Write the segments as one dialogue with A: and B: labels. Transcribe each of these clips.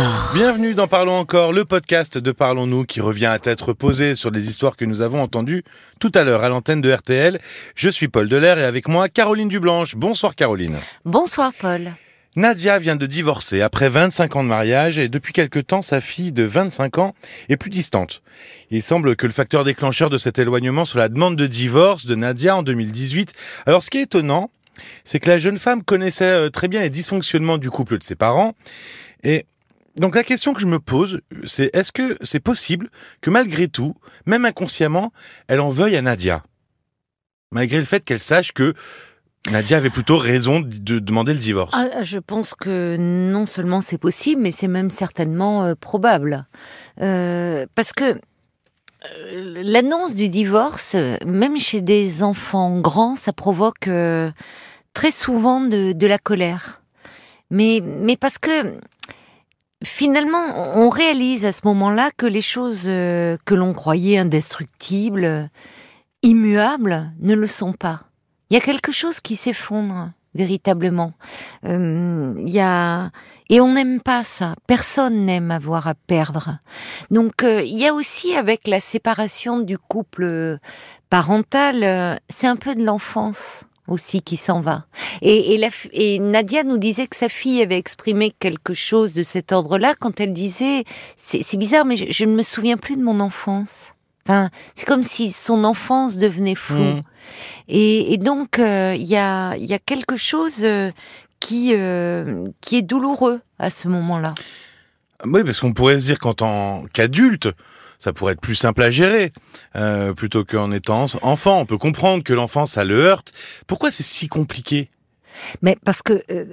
A: encore.
B: Bienvenue dans Parlons encore, le podcast de Parlons-nous qui revient à tête reposée sur les histoires que nous avons entendues tout à l'heure à l'antenne de RTL. Je suis Paul Delair et avec moi Caroline Dublanche. Bonsoir Caroline.
C: Bonsoir Paul.
B: Nadia vient de divorcer après 25 ans de mariage et depuis quelque temps sa fille de 25 ans est plus distante. Il semble que le facteur déclencheur de cet éloignement soit la demande de divorce de Nadia en 2018. Alors ce qui est étonnant, c'est que la jeune femme connaissait euh, très bien les dysfonctionnements du couple de ses parents et donc la question que je me pose, c'est est-ce que c'est possible que malgré tout, même inconsciemment, elle en veuille à Nadia? Malgré le fait qu'elle sache que Nadia avait plutôt raison de demander le divorce.
C: Ah, je pense que non seulement c'est possible, mais c'est même certainement euh, probable. Euh, parce que euh, l'annonce du divorce, même chez des enfants grands, ça provoque très souvent de, de la colère. Mais, mais parce que finalement, on réalise à ce moment-là que les choses euh, que l'on croyait indestructibles, immuables, ne le sont pas. Il y a quelque chose qui s'effondre véritablement. Euh, y a et on n'aime pas ça. Personne n'aime avoir à perdre. Donc euh, il y a aussi avec la séparation du couple parental, euh, c'est un peu de l'enfance aussi qui s'en va. Et, et, la, f- et Nadia nous disait que sa fille avait exprimé quelque chose de cet ordre-là quand elle disait c'est c'est bizarre, mais je, je ne me souviens plus de mon enfance. Enfin, c'est comme si son enfance devenait floue.
B: Mmh.
C: Et, et donc, euh, il y, a, y a quelque chose euh, qui, euh, qui est douloureux à ce moment-là.
B: Oui, parce qu'on pourrait se dire qu'en tant qu'adulte, ça pourrait être plus simple à gérer euh, plutôt qu'en étant enfant. On peut comprendre que l'enfant, ça le heurte. Pourquoi c'est si compliqué?
C: Mais parce que, euh,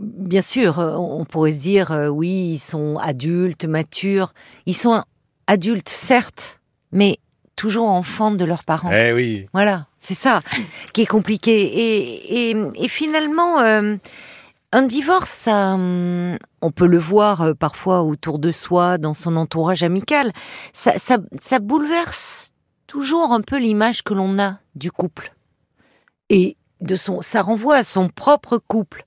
C: bien sûr, euh, on pourrait se dire, euh, oui, ils sont adultes, matures. Ils sont adultes, certes, mais toujours enfants de leurs parents.
B: Eh oui.
C: Voilà, c'est ça qui est compliqué. Et, et, et finalement, euh, un divorce, ça, hum, on peut le voir euh, parfois autour de soi, dans son entourage amical, ça, ça, ça bouleverse toujours un peu l'image que l'on a du couple. Et de son, ça renvoie à son propre couple.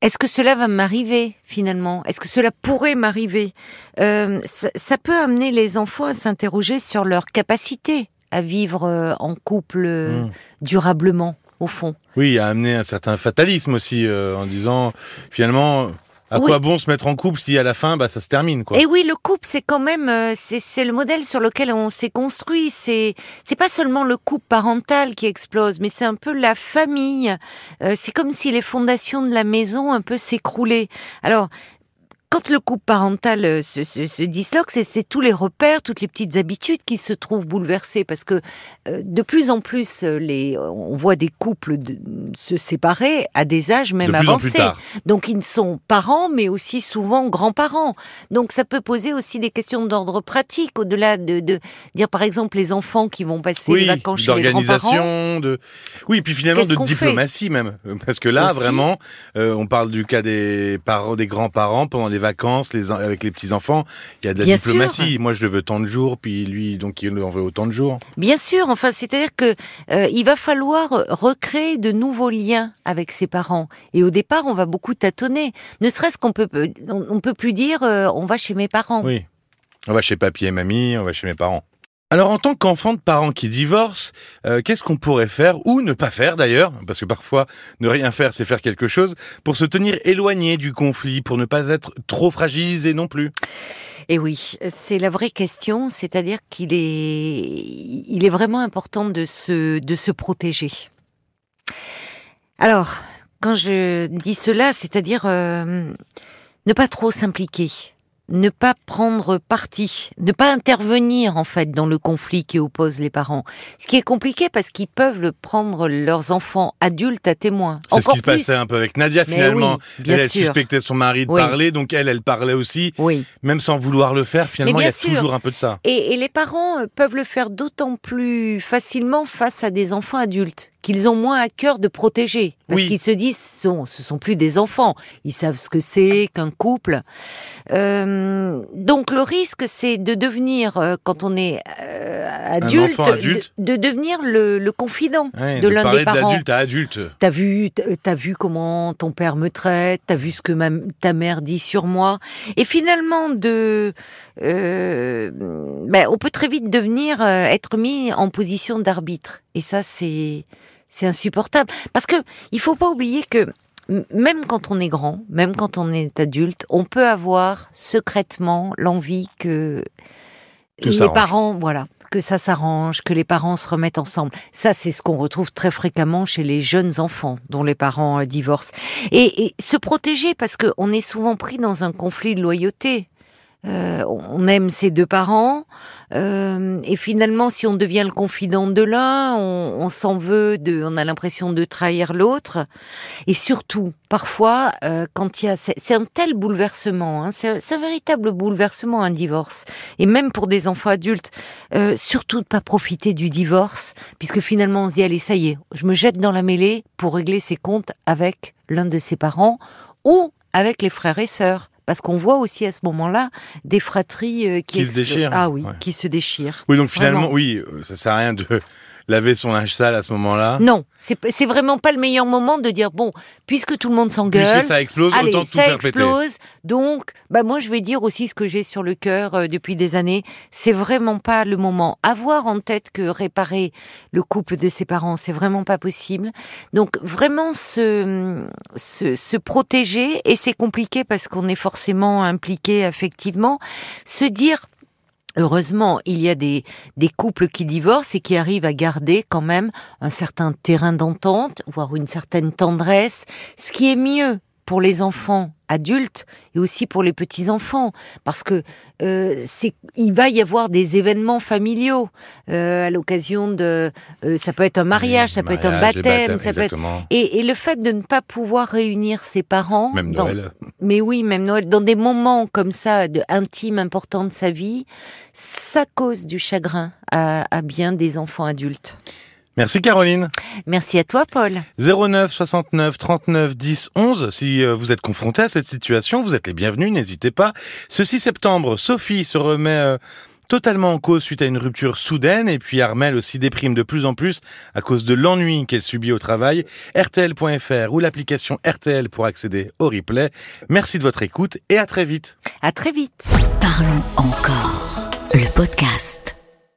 C: Est-ce que cela va m'arriver finalement? Est-ce que cela pourrait m'arriver? Euh, ça, ça peut amener les enfants à s'interroger sur leur capacité à vivre euh, en couple
B: Mmh.
C: durablement, au fond.
B: Oui, a amené un certain fatalisme aussi euh, en disant finalement à
C: Oui.
B: quoi bon se mettre en couple si à la fin bah ça se termine quoi.
C: Et oui, le couple, c'est quand même, euh, c'est c'est le modèle sur lequel on s'est construit. C'est c'est pas seulement le couple parental qui explose, mais c'est un peu la famille. Euh, c'est comme si les fondations de la maison un peu s'écroulaient. Alors. Quand le couple parental euh, se, se, se disloque, c'est tous les repères, toutes les petites habitudes qui se trouvent bouleversées parce que euh, de plus en plus, euh, les, on voit des couples de- se séparer à des âges même
B: de
C: avancés. Donc ils sont parents, mais aussi souvent grands-parents. Donc ça peut poser aussi des questions d'ordre pratique, au-delà de, de dire par exemple les enfants qui vont passer
B: Oui,
C: les vacances chez les grands-parents.
B: d'organisation, de oui, puis finalement de diplomatie même, parce que là
C: Aussi.
B: vraiment, euh, on parle du cas des parents, des grands-parents pendant les vacances, les avec les petits enfants, il y a de la
C: Bien
B: diplomatie. Moi, je le veux tant de jours, puis lui, donc il en veut autant de jours.
C: Bien sûr, enfin c'est-à-dire que euh, il va falloir recréer de nouveaux liens avec ses parents. Et au départ, on va beaucoup tâtonner. Ne serait-ce qu'on peut, on, on peut plus dire euh, on va chez mes parents.
B: Oui. On va chez papy et mamie, on va chez mes parents. Alors, en tant qu'enfant de parents qui divorcent, euh, qu'est-ce qu'on pourrait faire, ou ne pas faire d'ailleurs, parce que parfois, ne rien faire, c'est faire quelque chose, pour se tenir éloigné du conflit, pour ne pas être trop fragilisé non plus.
C: Et oui, c'est la vraie question, c'est-à-dire qu'il est, il est vraiment important de se, de se protéger. Alors, quand je dis cela, c'est-à-dire euh, ne pas trop s'impliquer, ne pas prendre parti, ne pas intervenir en fait dans le conflit qui oppose les parents. Ce qui est compliqué parce qu'ils peuvent le prendre leurs enfants adultes à témoin.
B: C'est ce qui se passait un peu avec Nadia
C: Mais
B: finalement.
C: oui, bien
B: elle, suspectait son mari de
C: Oui.
B: parler, donc elle, elle parlait aussi,
C: Oui.
B: même sans vouloir le faire. Finalement, il y a
C: sûr.
B: toujours un peu de ça.
C: Et, et les parents euh, peuvent le faire d'autant plus facilement face à des enfants adultes qu'ils ont moins à cœur de protéger. Parce
B: Oui.
C: qu'ils se disent, ce sont, ce sont plus des enfants. Ils savent ce que c'est qu'un couple. Euh, donc le risque, c'est de devenir, euh, quand on est euh, adulte. De, de devenir le, le confident
B: Ouais,
C: de l'un des parents.
B: d'adulte à adulte.
C: T'as vu, t'as- vu comment ton père me traite, t'as vu ce que ma- ta mère dit sur moi, et finalement de, ben, on peut très vite devenir être mis en position d'arbitre, et ça c'est c'est insupportable parce que il faut pas oublier que même quand on est grand, même quand on est adulte, on peut avoir secrètement l'envie que
B: Tout
C: les parents, voilà, que ça s'arrange, que les parents se remettent ensemble. Ça, c'est ce qu'on retrouve très fréquemment chez les jeunes enfants dont les parents euh, divorcent. Et, et se protéger parce qu'on est souvent pris dans un conflit de loyauté. Euh, on aime ses deux parents euh, et finalement, si on devient le confident de l'un, on, s'en veut, de, on a l'impression de trahir l'autre. Et surtout, parfois, euh, quand il y a, c'est un tel bouleversement, hein, c'est c'est un véritable bouleversement un divorce. Et même pour des enfants adultes, euh, surtout de pas profiter du divorce, puisque finalement on se dit allez ça y est, je me jette dans la mêlée pour régler ses comptes avec l'un de ses parents ou avec les frères et sœurs. Parce qu'on voit aussi à ce moment-là des fratries euh, qui,
B: Qui se déchirent.
C: Ah oui,
B: Ouais.
C: qui se déchirent.
B: Oui, donc finalement,
C: Vraiment.
B: oui, euh, ça sert à rien de laver son linge sale à ce moment-là.
C: Non, c'est vraiment pas le meilleur moment de dire bon, puisque tout le monde s'engueule,
B: Puisque ça explose,
C: allez,
B: autant tout
C: ça
B: faire péter.
C: explose. Donc, bah moi je vais dire aussi ce que j'ai sur le cœur euh, depuis des années. C'est vraiment pas le moment. Avoir en tête que réparer le couple de ses parents, c'est vraiment pas possible. Donc vraiment se se, se protéger et c'est compliqué parce qu'on est forcément impliqué affectivement. Se dire Heureusement, il y a des, couples qui divorcent et qui arrivent à garder quand même un certain terrain d'entente, voire une certaine tendresse, ce qui est mieux pour les enfants adultes et aussi pour les petits enfants, parce que euh, c'est, il va y avoir des événements familiaux euh, à l'occasion de, euh, ça peut être un mariage, ça peut être un baptême, ça peut être et, et le fait de ne pas pouvoir réunir ses parents,
B: Même
C: dans-
B: Noël.
C: mais oui, même Noël, dans des moments comme ça, de, intimes, importants de sa vie, ça cause du chagrin à, à bien des enfants adultes.
B: Merci Caroline.
C: Merci à toi, Paul.
B: 09 69 39 10 11. Si euh, vous êtes confronté à cette situation, vous êtes les bienvenus, n'hésitez pas. Ce 6 septembre, Sophie se remet euh, totalement en cause suite à une rupture soudaine et puis Armel aussi déprime de plus en plus à cause de l'ennui qu'elle subit au travail. RTL.fr ou l'application RTL pour accéder au replay. Merci de votre écoute et à très vite.
C: À très vite.
A: Parlons encore. Le podcast.